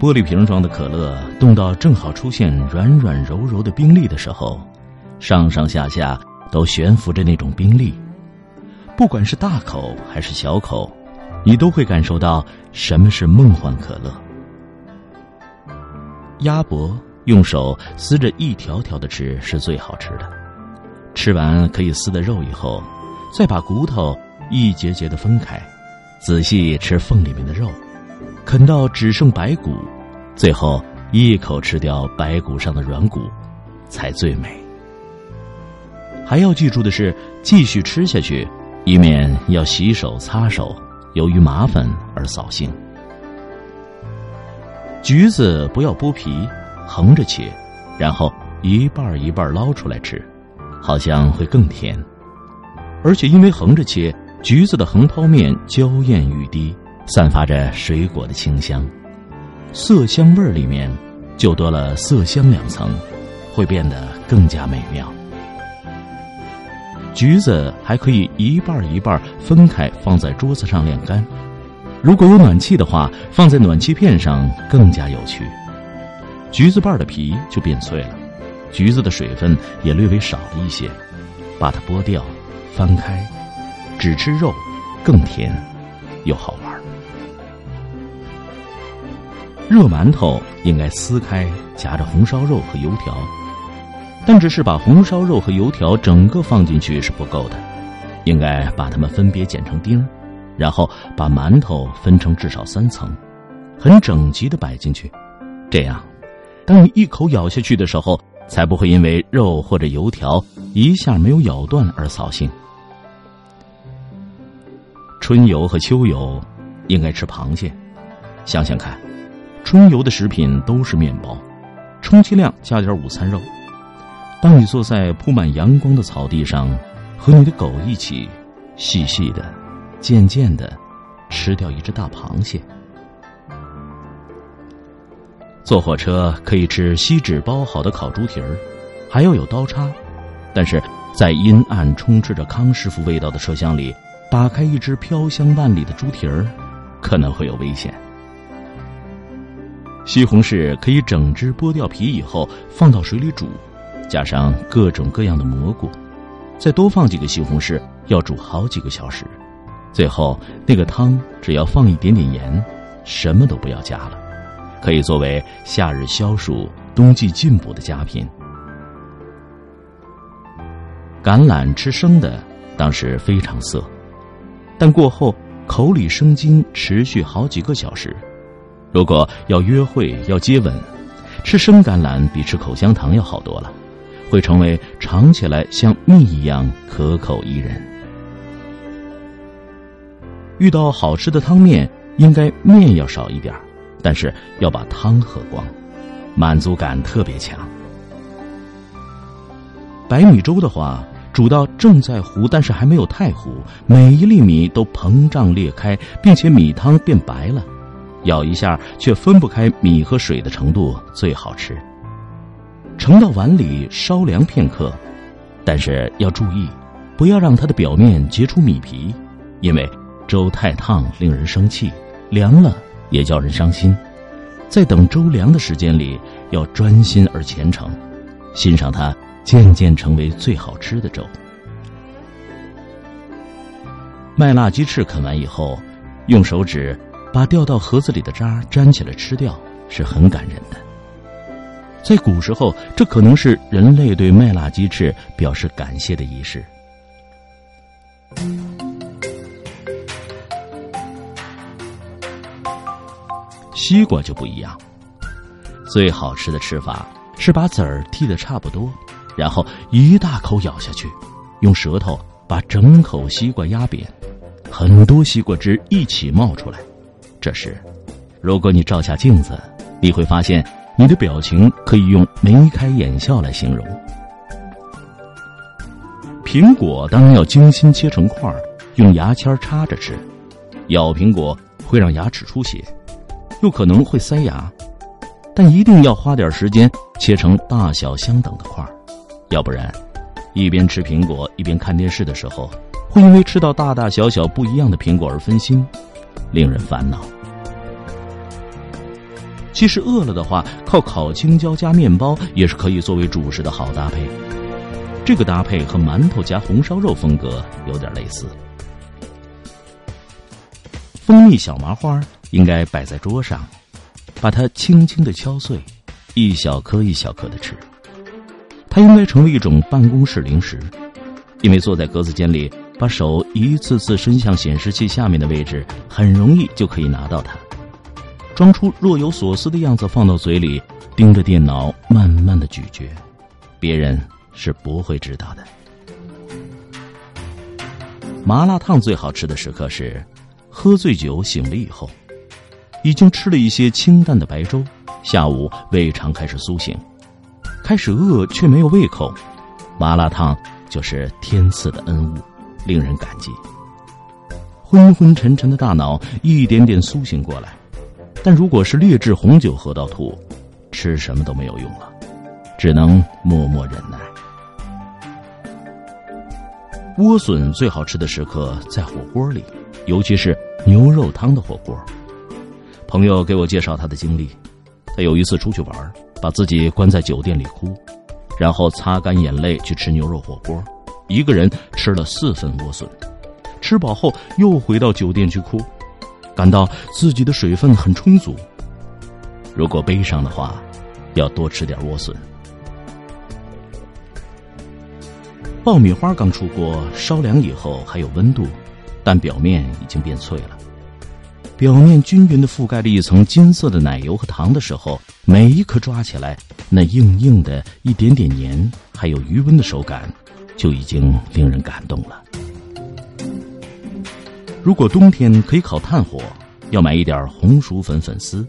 玻璃瓶装的可乐冻到正好出现软软柔柔的冰粒的时候，上上下下都悬浮着那种冰粒。不管是大口还是小口，你都会感受到什么是梦幻可乐。鸭脖用手撕着一条条的吃是最好吃的，吃完可以撕的肉以后，再把骨头一节节的分开，仔细吃缝里面的肉。啃到只剩白骨，最后一口吃掉白骨上的软骨，才最美。还要记住的是，继续吃下去，以免要洗手擦手，由于麻烦而扫兴。橘子不要剥皮，横着切，然后一半一半捞出来吃，好像会更甜。而且因为横着切，橘子的横剖面娇艳欲滴。散发着水果的清香，色香味儿里面就多了色香两层，会变得更加美妙。橘子还可以一半一半分开放在桌子上晾干，如果有暖气的话，放在暖气片上更加有趣。橘子瓣的皮就变脆了，橘子的水分也略微少了一些，把它剥掉，翻开，只吃肉，更甜，又好玩。热馒头应该撕开，夹着红烧肉和油条，但只是把红烧肉和油条整个放进去是不够的，应该把它们分别剪成丁，然后把馒头分成至少三层，很整齐的摆进去，这样，当你一口咬下去的时候，才不会因为肉或者油条一下没有咬断而扫兴。春游和秋游，应该吃螃蟹，想想看。春游的食品都是面包，充其量加点午餐肉。当你坐在铺满阳光的草地上，和你的狗一起，细细的、渐渐的吃掉一只大螃蟹。坐火车可以吃锡纸包好的烤猪蹄儿，还要有刀叉。但是在阴暗、充斥着康师傅味道的车厢里，打开一只飘香万里的猪蹄儿，可能会有危险。西红柿可以整只剥掉皮以后放到水里煮，加上各种各样的蘑菇，再多放几个西红柿，要煮好几个小时。最后那个汤只要放一点点盐，什么都不要加了，可以作为夏日消暑、冬季进补的佳品。橄榄吃生的当时非常涩，但过后口里生津，持续好几个小时。如果要约会要接吻，吃生橄榄比吃口香糖要好多了，会成为尝起来像蜜一样可口宜人。遇到好吃的汤面，应该面要少一点但是要把汤喝光，满足感特别强。白米粥的话，煮到正在糊，但是还没有太糊，每一粒米都膨胀裂开，并且米汤变白了。咬一下却分不开米和水的程度最好吃。盛到碗里稍凉片刻，但是要注意，不要让它的表面结出米皮，因为粥太烫令人生气，凉了也叫人伤心。在等粥凉的时间里，要专心而虔诚，欣赏它渐渐成为最好吃的粥。麦辣鸡翅啃完以后，用手指。把掉到盒子里的渣粘起来吃掉是很感人的。在古时候，这可能是人类对麦辣鸡翅表示感谢的仪式。西瓜就不一样，最好吃的吃法是把籽儿剔的差不多，然后一大口咬下去，用舌头把整口西瓜压扁，很多西瓜汁一起冒出来。这时，如果你照下镜子，你会发现你的表情可以用眉开眼笑来形容。苹果当然要精心切成块，用牙签插着吃。咬苹果会让牙齿出血，又可能会塞牙，但一定要花点时间切成大小相等的块儿，要不然，一边吃苹果一边看电视的时候，会因为吃到大大小小不一样的苹果而分心，令人烦恼。其实饿了的话，靠烤青椒加面包也是可以作为主食的好搭配。这个搭配和馒头加红烧肉风格有点类似。蜂蜜小麻花应该摆在桌上，把它轻轻的敲碎，一小颗一小颗的吃。它应该成为一种办公室零食，因为坐在格子间里，把手一次次伸向显示器下面的位置，很容易就可以拿到它。装出若有所思的样子，放到嘴里，盯着电脑慢慢的咀嚼，别人是不会知道的。麻辣烫最好吃的时刻是。喝醉酒醒了以后，已经吃了一些清淡的白粥，下午胃肠开始苏醒，开始饿却没有胃口，麻辣烫就是天赐的恩物，令人感激。昏昏沉沉的大脑一点点苏醒过来，但如果是劣质红酒喝到吐，吃什么都没有用了，只能默默忍耐。莴笋最好吃的时刻在火锅里。尤其是牛肉汤的火锅。朋友给我介绍他的经历：他有一次出去玩，把自己关在酒店里哭，然后擦干眼泪去吃牛肉火锅，一个人吃了四份莴笋，吃饱后又回到酒店去哭，感到自己的水分很充足。如果悲伤的话，要多吃点莴笋。爆米花刚出锅，烧凉以后还有温度。但表面已经变脆了，表面均匀的覆盖了一层金色的奶油和糖的时候，每一颗抓起来，那硬硬的一点点黏，还有余温的手感，就已经令人感动了。如果冬天可以烤炭火，要买一点红薯粉粉丝，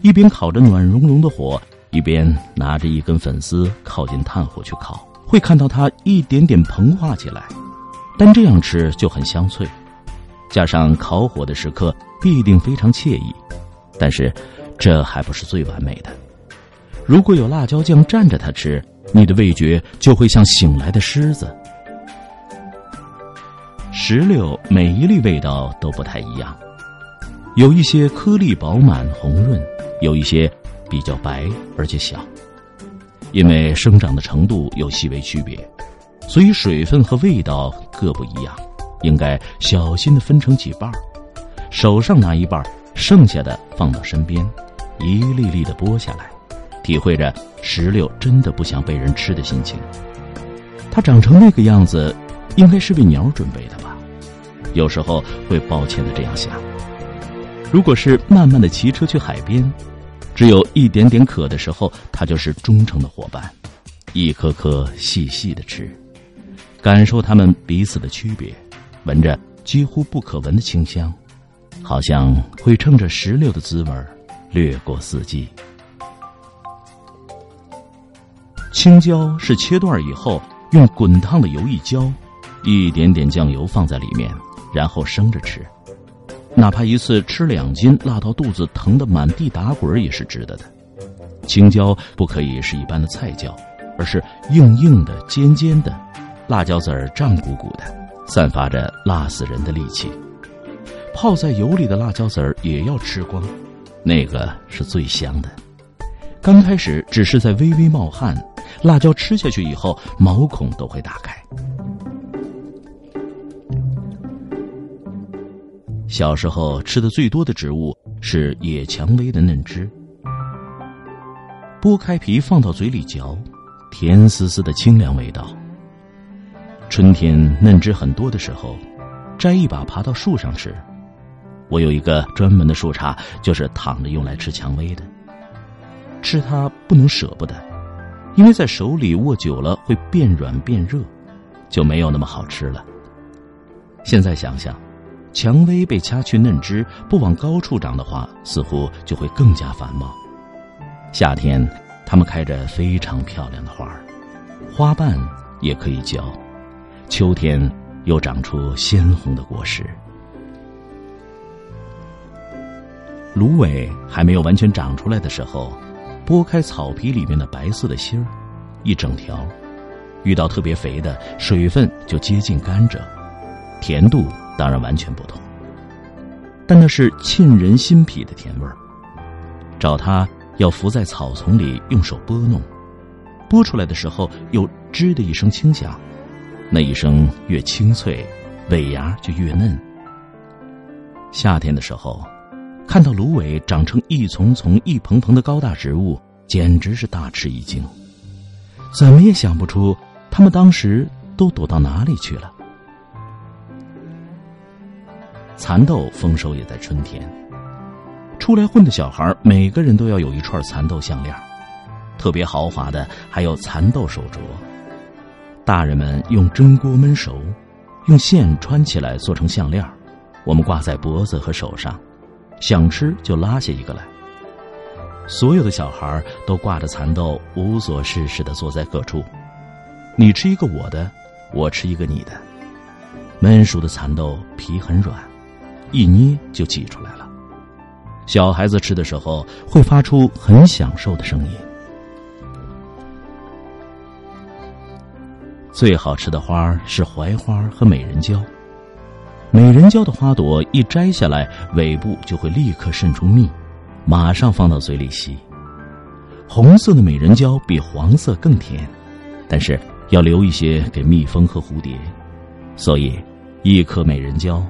一边烤着暖融融的火，一边拿着一根粉丝靠近炭火去烤，会看到它一点点膨化起来。但这样吃就很香脆，加上烤火的时刻必定非常惬意。但是，这还不是最完美的。如果有辣椒酱蘸着它吃，你的味觉就会像醒来的狮子。石榴每一粒味道都不太一样，有一些颗粒饱满红润，有一些比较白而且小，因为生长的程度有细微区别。所以水分和味道各不一样，应该小心的分成几瓣手上拿一半剩下的放到身边，一粒粒的剥下来，体会着石榴真的不想被人吃的心情。它长成那个样子，应该是为鸟准备的吧？有时候会抱歉的这样想。如果是慢慢的骑车去海边，只有一点点渴的时候，它就是忠诚的伙伴，一颗颗细细的吃。感受它们彼此的区别，闻着几乎不可闻的清香，好像会趁着石榴的滋味掠过四季。青椒是切段以后用滚烫的油一浇，一点点酱油放在里面，然后生着吃，哪怕一次吃两斤，辣到肚子疼得满地打滚也是值得的。青椒不可以是一般的菜椒，而是硬硬的、尖尖的。辣椒籽儿胀鼓鼓的，散发着辣死人的力气。泡在油里的辣椒籽儿也要吃光，那个是最香的。刚开始只是在微微冒汗，辣椒吃下去以后，毛孔都会打开。小时候吃的最多的植物是野蔷薇的嫩枝，剥开皮放到嘴里嚼，甜丝丝的清凉味道。春天嫩枝很多的时候，摘一把爬到树上吃。我有一个专门的树杈，就是躺着用来吃蔷薇的。吃它不能舍不得，因为在手里握久了会变软变热，就没有那么好吃了。现在想想，蔷薇被掐去嫩枝，不往高处长的话，似乎就会更加繁茂。夏天，它们开着非常漂亮的花儿，花瓣也可以嚼；秋天，又长出鲜红的果实。芦苇还没有完全长出来的时候，剥开草皮里面的白色的芯儿，一整条，遇到特别肥的，水分就接近甘蔗，甜度当然完全不同，但那是沁人心脾的甜味儿。找它。要伏在草丛里，用手拨弄，拨出来的时候有“吱”的一声轻响，那一声越清脆，尾芽就越嫩。夏天的时候，看到芦苇长成一丛丛、一蓬蓬的高大植物，简直是大吃一惊。怎么也想不出，他们当时都躲到哪里去了。蚕豆丰收也在春天。出来混的小孩，每个人都要有一串蚕豆项链，特别豪华的还有蚕豆手镯。大人们用蒸锅焖熟，用线穿起来做成项链，我们挂在脖子和手上，想吃就拉下一个来。所有的小孩都挂着蚕豆，无所事事的坐在各处，你吃一个我的，我吃一个你的。焖熟的蚕豆皮很软，一捏就挤出来了。小孩子吃的时候会发出很享受的声音。最好吃的花是槐花和美人蕉。美人蕉的花朵一摘下来，尾部就会立刻渗出蜜，马上放到嘴里吸。红色的美人蕉比黄色更甜，但是要留一些给蜜蜂和蝴蝶，所以一颗美人蕉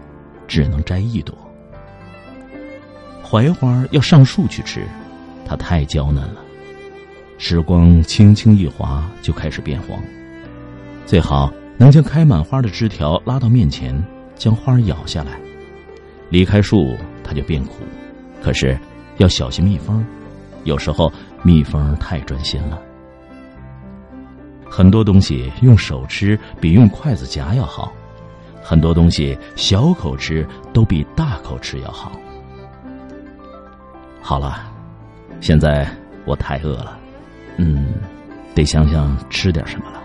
只能摘一朵。槐花要上树去吃，它太娇嫩了。时光轻轻一划就开始变黄，最好能将开满花的枝条拉到面前，将花咬下来。离开树，它就变苦。可是要小心蜜蜂，有时候蜜蜂太专心了。很多东西用手吃比用筷子夹要好，很多东西小口吃都比大口吃要好。好了，现在我太饿了，嗯，得想想吃点什么了。